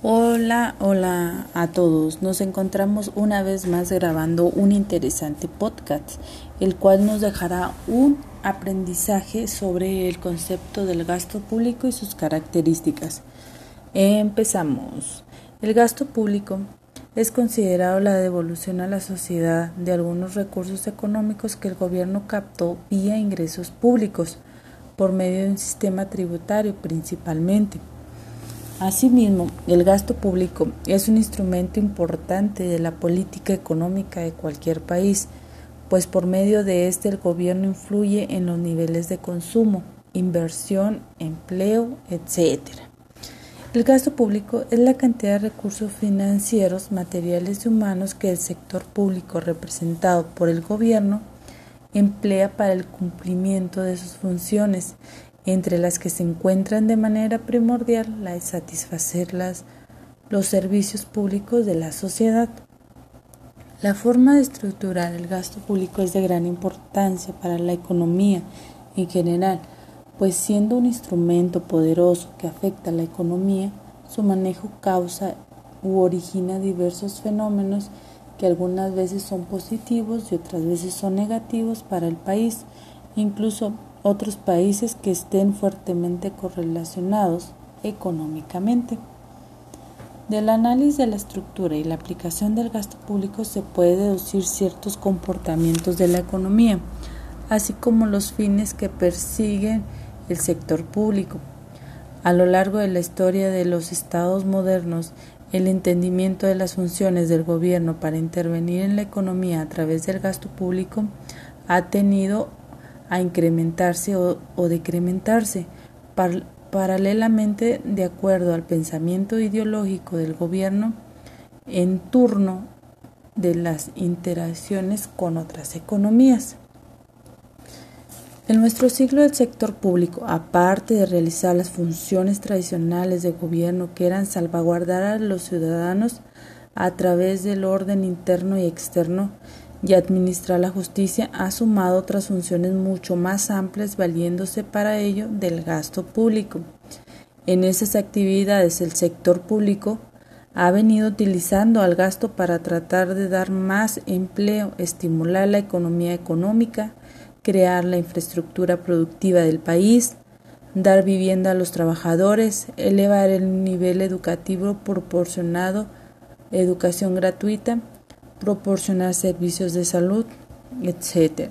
Hola, hola a todos. Nos encontramos una vez más grabando un interesante podcast, el cual nos dejará un aprendizaje sobre el concepto del gasto público y sus características. Empezamos. El gasto público es considerado la devolución a la sociedad de algunos recursos económicos que el gobierno captó vía ingresos públicos por medio de un sistema tributario principalmente. Asimismo, el gasto público es un instrumento importante de la política económica de cualquier país, pues por medio de este el gobierno influye en los niveles de consumo, inversión, empleo, etc. El gasto público es la cantidad de recursos financieros, materiales y humanos que el sector público representado por el gobierno emplea para el cumplimiento de sus funciones entre las que se encuentran de manera primordial la de satisfacer los servicios públicos de la sociedad. La forma de estructurar el gasto público es de gran importancia para la economía en general, pues siendo un instrumento poderoso que afecta a la economía, su manejo causa u origina diversos fenómenos que algunas veces son positivos y otras veces son negativos para el país, incluso otros países que estén fuertemente correlacionados económicamente. Del análisis de la estructura y la aplicación del gasto público se puede deducir ciertos comportamientos de la economía, así como los fines que persiguen el sector público. A lo largo de la historia de los estados modernos, el entendimiento de las funciones del gobierno para intervenir en la economía a través del gasto público ha tenido a incrementarse o, decrementarse paralelamente de acuerdo al pensamiento ideológico del gobierno en turno de las interacciones con otras economías. En nuestro siglo del sector público, aparte de realizar las funciones tradicionales de gobierno que eran salvaguardar a los ciudadanos a través del orden interno y externo, y administrar la justicia ha sumado otras funciones mucho más amplias valiéndose para ello del gasto público. En esas actividades el sector público ha venido utilizando al gasto para tratar de dar más empleo, estimular la economía económica, crear la infraestructura productiva del país, dar vivienda a los trabajadores, elevar el nivel educativo proporcionado, educación gratuita, proporcionar servicios de salud, etc.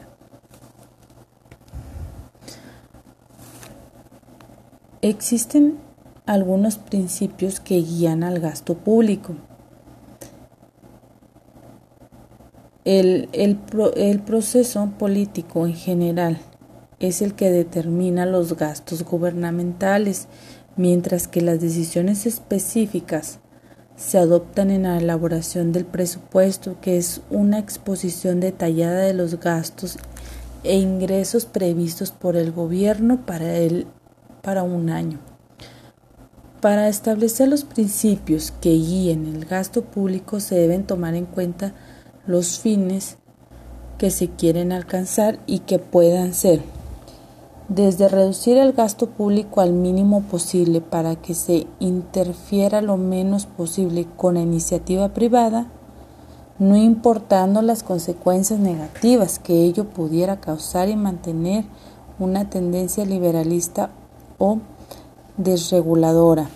Existen algunos principios que guían al gasto público. El, el, proceso político en general es el que determina los gastos gubernamentales, mientras que las decisiones específicas se adoptan en la elaboración del presupuesto, que es una exposición detallada de los gastos e ingresos previstos por el gobierno para, el, para un año. Para establecer los principios que guíen el gasto público se deben tomar en cuenta los fines que se quieren alcanzar y que puedan ser desde reducir el gasto público al mínimo posible para que se interfiera lo menos posible con la iniciativa privada, no importando las consecuencias negativas que ello pudiera causar y mantener una tendencia liberalista o desreguladora.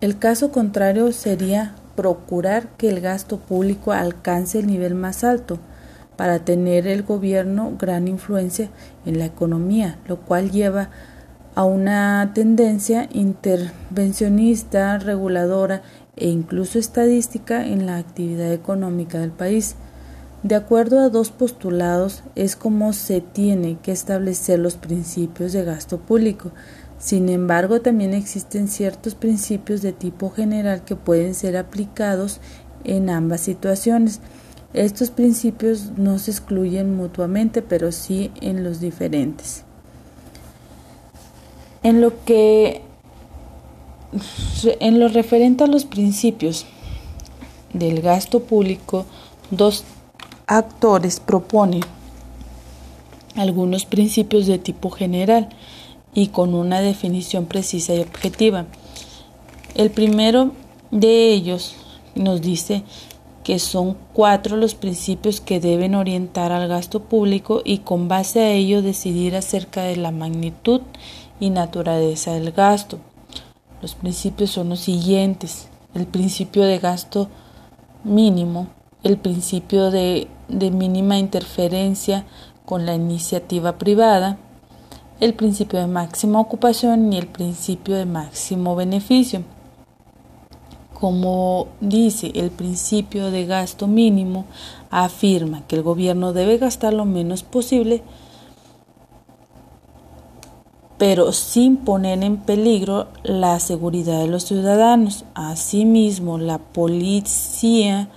El caso contrario sería procurar que el gasto público alcance el nivel más alto, para tener el gobierno gran influencia en la economía, lo cual lleva a una tendencia intervencionista, reguladora e incluso estadística en la actividad económica del país. De acuerdo a dos postulados es como se tiene que establecer los principios de gasto público. Sin embargo, también existen ciertos principios de tipo general que pueden ser aplicados en ambas situaciones. Estos principios no se excluyen mutuamente, pero sí en los diferentes. En lo que en lo referente a los principios del gasto público, dos actores proponen algunos principios de tipo general y con una definición precisa y objetiva. El primero de ellos nos dice que son cuatro los principios que deben orientar al gasto público y con base a ello decidir acerca de la magnitud y naturaleza del gasto. Los principios son los siguientes. El principio de gasto mínimo, el principio de, de mínima interferencia con la iniciativa privada, el principio de máxima ocupación y el principio de máximo beneficio. Como dice el principio de gasto mínimo, afirma que el gobierno debe gastar lo menos posible, pero sin poner en peligro la seguridad de los ciudadanos. Asimismo, la policía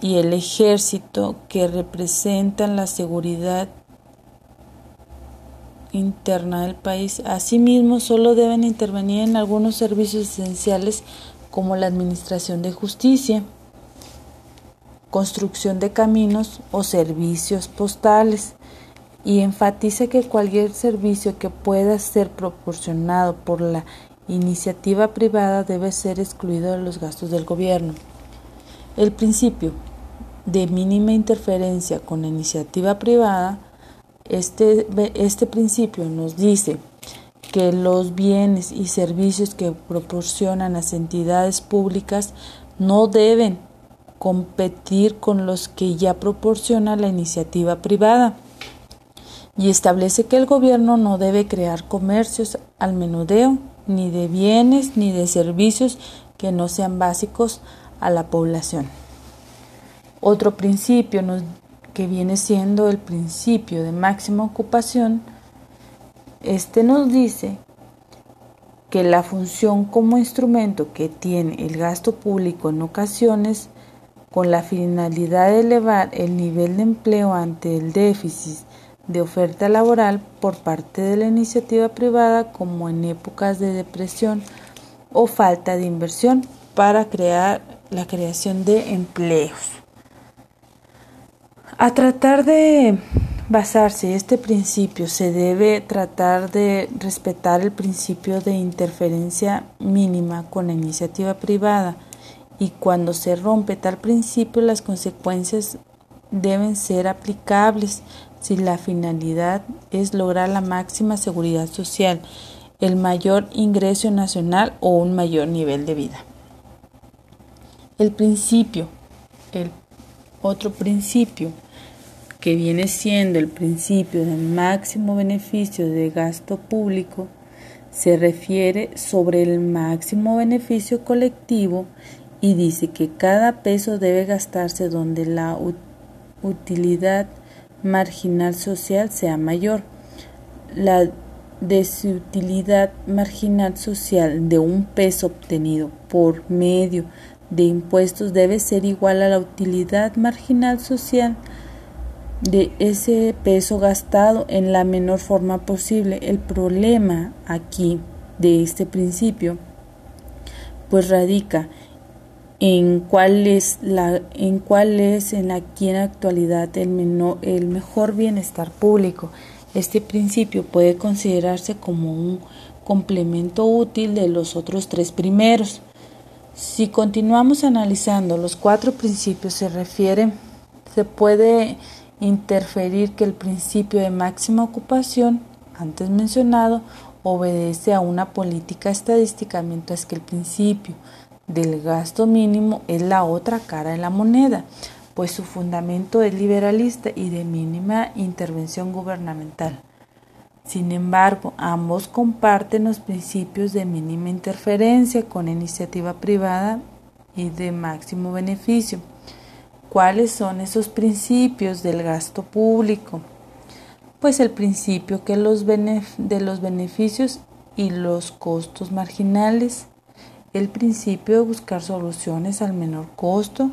y el ejército que representan la seguridad interna del país. Asimismo, solo deben intervenir en algunos servicios esenciales como la administración de justicia, construcción de caminos o servicios postales y enfatiza que cualquier servicio que pueda ser proporcionado por la iniciativa privada debe ser excluido de los gastos del gobierno. El principio de mínima interferencia con la iniciativa privada este, este principio nos dice que los bienes y servicios que proporcionan las entidades públicas no deben competir con los que ya proporciona la iniciativa privada y establece que el gobierno no debe crear comercios al menudeo ni de bienes ni de servicios que no sean básicos a la población. Otro principio que viene siendo el principio de máxima ocupación, este nos dice que la función como instrumento que tiene el gasto público en ocasiones con la finalidad de elevar el nivel de empleo ante el déficit de oferta laboral por parte de la iniciativa privada como en épocas de depresión o falta de inversión para crear la creación de empleos. A tratar de basarse este principio se debe tratar de respetar el principio de interferencia mínima con la iniciativa privada y cuando se rompe tal principio las consecuencias deben ser aplicables si la finalidad es lograr la máxima seguridad social, el mayor ingreso nacional o un mayor nivel de vida. El principio, el otro principio que viene siendo el principio del máximo beneficio de gasto público, se refiere sobre el máximo beneficio colectivo y dice que cada peso debe gastarse donde la utilidad marginal social sea mayor. La desutilidad marginal social de un peso obtenido por medio de impuestos debe ser igual a la utilidad marginal social de ese peso gastado en la menor forma posible. El problema aquí de este principio pues radica en cuál es la en cuál es en la actualidad el, el mejor bienestar público. Este principio puede considerarse como un complemento útil de los otros tres primeros. Si continuamos analizando los cuatro principios se refiere se puede interferir que el principio de máxima ocupación, antes mencionado, obedece a una política estadística, mientras que el principio del gasto mínimo es la otra cara de la moneda, pues su fundamento es liberalista y de mínima intervención gubernamental. Sin embargo, ambos comparten los principios de mínima interferencia con iniciativa privada y de máximo beneficio. ¿Cuáles son esos principios del gasto público? Pues el principio que los de los beneficios y los costos marginales, el principio de buscar soluciones al menor costo,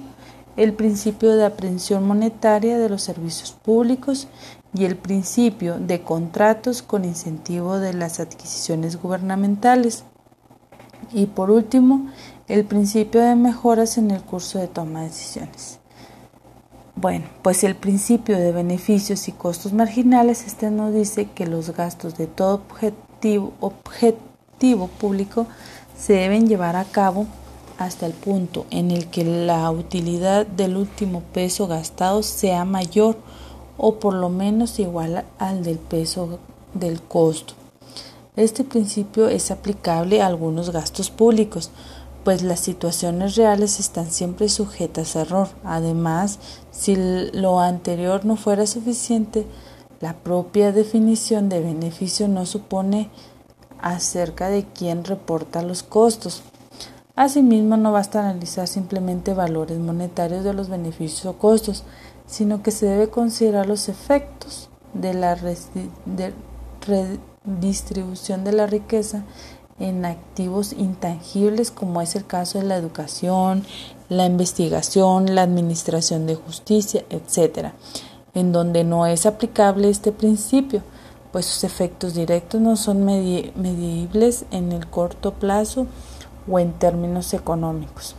el principio de aprehensión monetaria de los servicios públicos y el principio de contratos con incentivo de las adquisiciones gubernamentales. Y por último, el principio de mejoras en el curso de toma de decisiones. Bueno, pues el principio de beneficios y costos marginales, este nos dice que los gastos de todo objetivo, público se deben llevar a cabo hasta el punto en el que la utilidad del último peso gastado sea mayor o por lo menos igual al del peso del costo. Este principio es aplicable a algunos gastos públicos, pues las situaciones reales están siempre sujetas a error. Además, si lo anterior no fuera suficiente, la propia definición de beneficio no supone acerca de quién reporta los costos. Asimismo, no basta analizar simplemente valores monetarios de los beneficios o costos, sino que se debe considerar los efectos de la redistribución de la riqueza en activos intangibles como es el caso de la educación, la investigación, la administración de justicia, etc., en donde no es aplicable este principio, pues sus efectos directos no son medibles en el corto plazo o en términos económicos.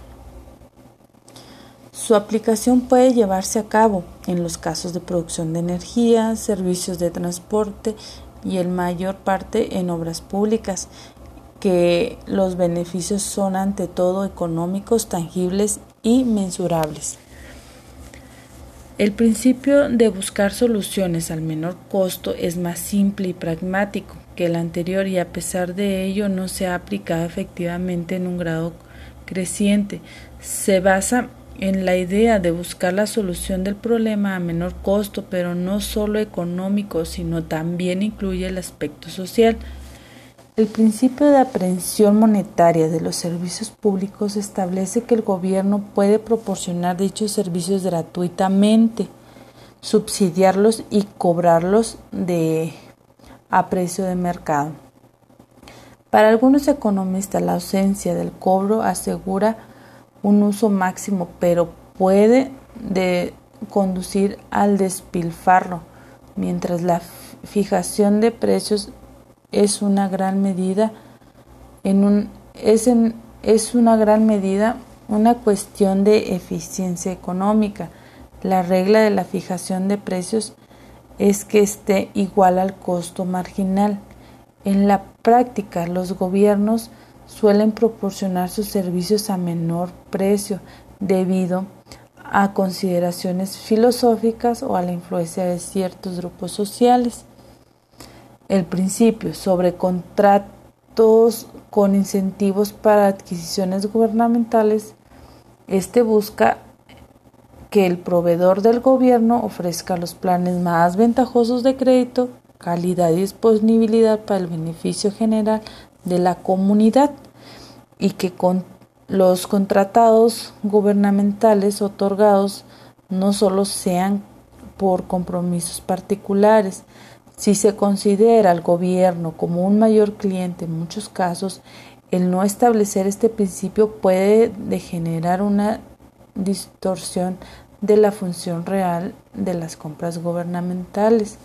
Su aplicación puede llevarse a cabo en los casos de producción de energía, servicios de transporte y en mayor parte en obras públicas, que los beneficios son ante todo económicos, tangibles y mensurables. El principio de buscar soluciones al menor costo es más simple y pragmático que el anterior y a pesar de ello no se ha aplicado efectivamente en un grado creciente. Se basa en la idea de buscar la solución del problema a menor costo, pero no solo económico, sino también incluye el aspecto social. El principio de aprehensión monetaria de los servicios públicos establece que el gobierno puede proporcionar dichos servicios gratuitamente, subsidiarlos y cobrarlos a precio de mercado. Para algunos economistas la ausencia del cobro asegura un uso máximo, pero puede de conducir al despilfarro, mientras la fijación de precios es una gran medida en un, es, es una gran medida una cuestión de eficiencia económica. La regla de la fijación de precios es que esté igual al costo marginal. En la práctica, los gobiernos suelen proporcionar sus servicios a menor precio debido a consideraciones filosóficas o a la influencia de ciertos grupos sociales el principio sobre contratos con incentivos para adquisiciones gubernamentales, este busca que el proveedor del gobierno ofrezca los planes más ventajosos de crédito, calidad y disponibilidad para el beneficio general de la comunidad y que los contratados gubernamentales otorgados no solo sean por compromisos particulares, si se considera al gobierno como un mayor cliente en muchos casos, el no establecer este principio puede degenerar una distorsión de la función real de las compras gubernamentales.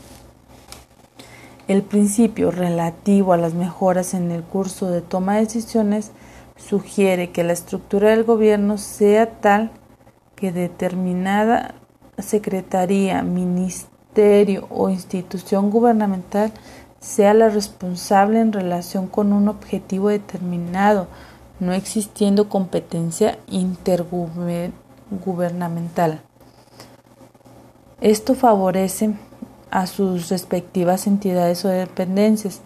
El principio relativo a las mejoras en el curso de toma de decisiones sugiere que la estructura del gobierno sea tal que determinada secretaría, ministerio, o institución gubernamental sea la responsable en relación con un objetivo determinado, no existiendo competencia intergubernamental. Esto favorece a sus respectivas entidades o dependencias.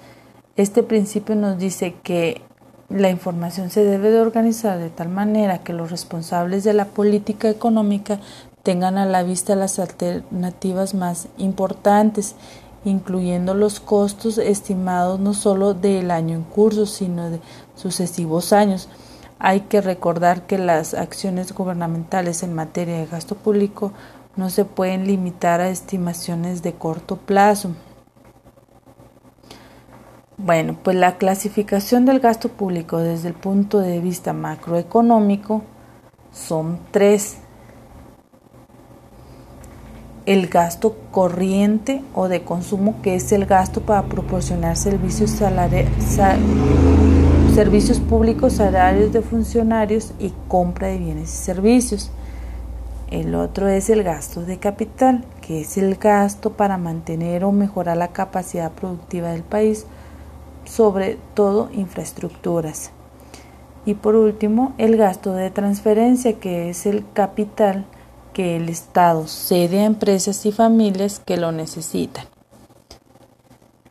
Este principio nos dice que la información se debe de organizar de tal manera que los responsables de la política económica tengan a la vista las alternativas más importantes, incluyendo los costos estimados no solo del año en curso, sino de sucesivos años. Hay que recordar que las acciones gubernamentales en materia de gasto público no se pueden limitar a estimaciones de corto plazo. Bueno, pues la clasificación del gasto público desde el punto de vista macroeconómico son tres el gasto corriente o de consumo, que es el gasto para proporcionar servicios, servicios públicos, salarios de funcionarios y compra de bienes y servicios. El otro es el gasto de capital, que es el gasto para mantener o mejorar la capacidad productiva del país, sobre todo infraestructuras. Y por último, el gasto de transferencia, que es el capital que el Estado cede a empresas y familias que lo necesitan.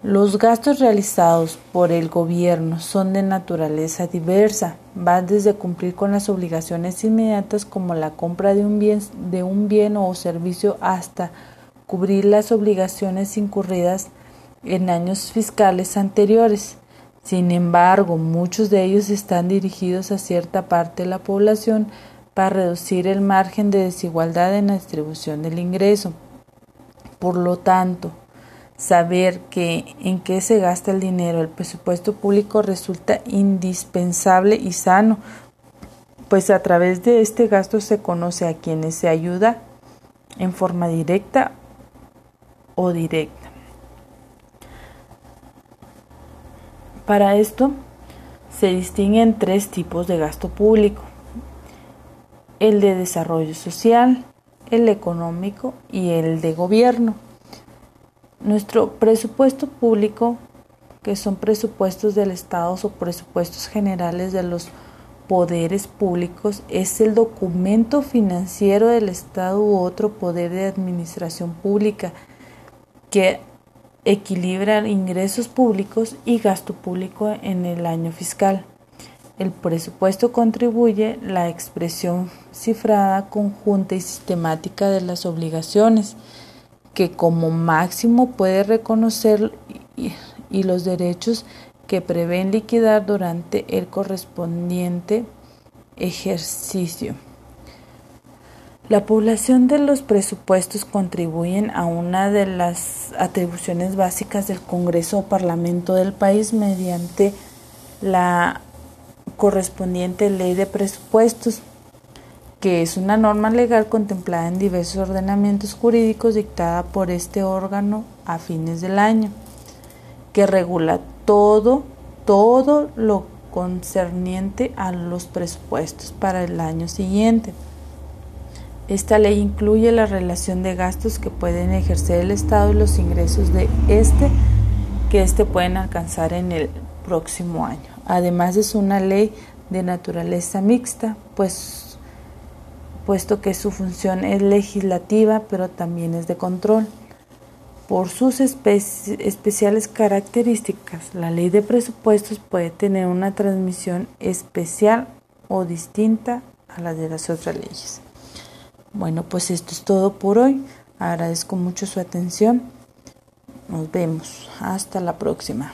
Los gastos realizados por el gobierno son de naturaleza diversa, van desde cumplir con las obligaciones inmediatas como la compra de un bien, de un bien o servicio hasta cubrir las obligaciones incurridas en años fiscales anteriores. Sin embargo, muchos de ellos están dirigidos a cierta parte de la población para reducir el margen de desigualdad en la distribución del ingreso. Por lo tanto, saber que en qué se gasta el dinero, el presupuesto público resulta indispensable y sano, pues a través de este gasto se conoce a quienes se ayuda en forma directa o directa. Para esto se distinguen tres tipos de gasto público, el de desarrollo social, el económico y el de gobierno. Nuestro presupuesto público, que son presupuestos del Estado o presupuestos generales de los poderes públicos, es el documento financiero del Estado u otro poder de administración pública que equilibra ingresos públicos y gasto público en el año fiscal. El presupuesto contribuye la expresión cifrada, conjunta y sistemática de las obligaciones que como máximo puede reconocer y, los derechos que prevén liquidar durante el correspondiente ejercicio. La población de los presupuestos contribuyen a una de las atribuciones básicas del Congreso o Parlamento del país mediante la correspondiente ley de presupuestos que es una norma legal contemplada en diversos ordenamientos jurídicos dictada por este órgano a fines del año, que regula todo, todo lo concerniente a los presupuestos para el año siguiente. Esta ley incluye la relación de gastos que pueden ejercer el Estado y los ingresos de este que éste pueden alcanzar en el próximo año. Además es una ley de naturaleza mixta, pues puesto que su función es legislativa, pero también es de control. Por sus especiales características, la ley de presupuestos puede tener una transmisión especial o distinta a la de las otras leyes. Bueno, pues esto es todo por hoy. Agradezco mucho su atención. Nos vemos. Hasta la próxima.